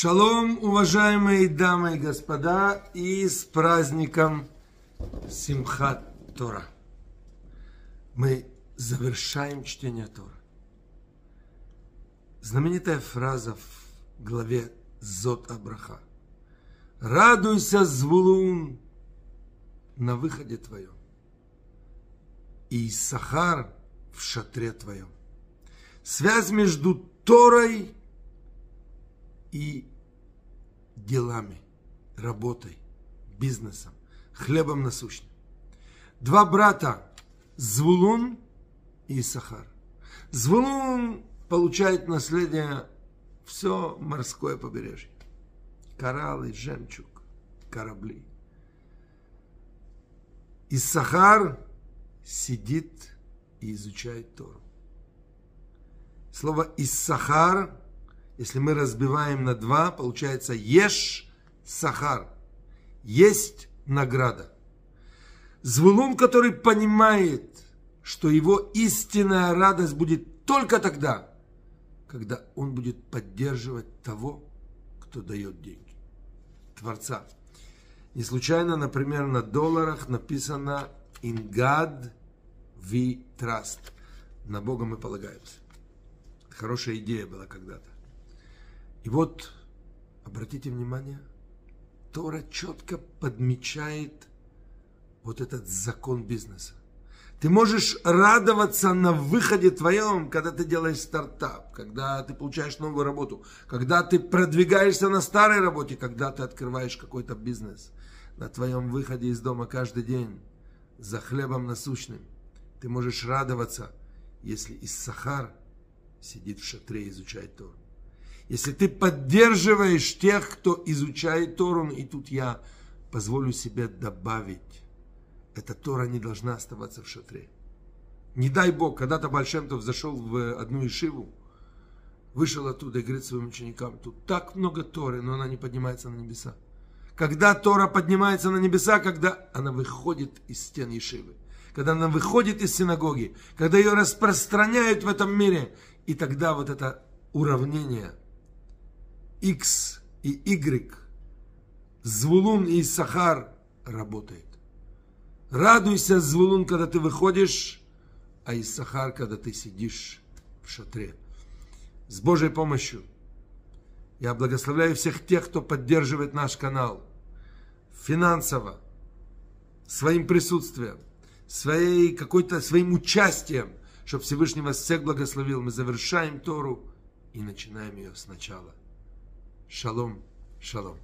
Шалом, уважаемые дамы и господа, и с праздником Симхат Тора. Мы завершаем чтение Тора. Знаменитая фраза в главе Зот Абраха. Радуйся, Звулун, на выходе твоем, и Сахар в шатре твоем. Связь между Торой и делами, работой, бизнесом, хлебом насущным. Два брата, Звулун и Сахар. Звулун получает наследие все морское побережье. Кораллы, жемчуг, корабли. И Сахар сидит и изучает Тору. Слово «иссахар» Если мы разбиваем на два, получается ешь сахар. Есть награда. Звулун, который понимает, что его истинная радость будет только тогда, когда он будет поддерживать того, кто дает деньги. Творца. Не случайно, например, на долларах написано «In God we trust». На Бога мы полагаемся. Хорошая идея была когда-то. И вот, обратите внимание, Тора четко подмечает вот этот закон бизнеса. Ты можешь радоваться на выходе твоем, когда ты делаешь стартап, когда ты получаешь новую работу, когда ты продвигаешься на старой работе, когда ты открываешь какой-то бизнес. На твоем выходе из дома каждый день за хлебом насущным. Ты можешь радоваться, если из Сахар сидит в шатре и изучает Тору. Если ты поддерживаешь тех, кто изучает Тору, и тут я позволю себе добавить, эта Тора не должна оставаться в шатре. Не дай Бог, когда-то Большемтов зашел в одну ишиву, вышел оттуда и говорит своим ученикам, тут так много Торы, но она не поднимается на небеса. Когда Тора поднимается на небеса, когда она выходит из стен Ешивы, когда она выходит из синагоги, когда ее распространяют в этом мире, и тогда вот это уравнение – X и Y, Звулун и Сахар работает. Радуйся, Звулун, когда ты выходишь, а Иссахар, когда ты сидишь в шатре. С Божьей помощью я благословляю всех тех, кто поддерживает наш канал финансово, своим присутствием, своей какой-то, своим участием, чтобы Всевышний вас всех благословил. Мы завершаем Тору и начинаем ее сначала. Шалом, шалом.